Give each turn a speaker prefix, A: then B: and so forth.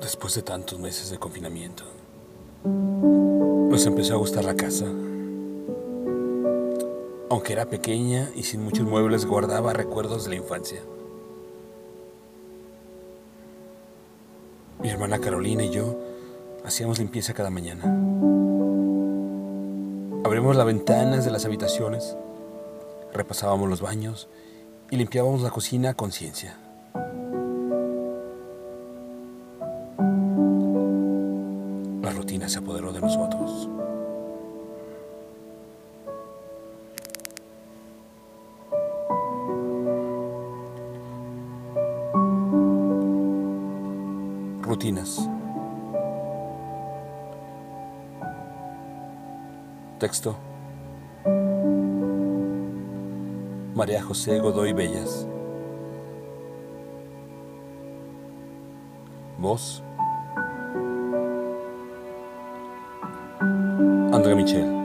A: Después de tantos meses de confinamiento, nos empezó a gustar la casa. Aunque era pequeña y sin muchos muebles, guardaba recuerdos de la infancia. Mi hermana Carolina y yo hacíamos limpieza cada mañana. Abrimos las ventanas de las habitaciones, repasábamos los baños y limpiábamos la cocina a conciencia. La rutina se apoderó de nosotros. Rutinas. Texto. María José Godoy Bellas. Voz. André Michel.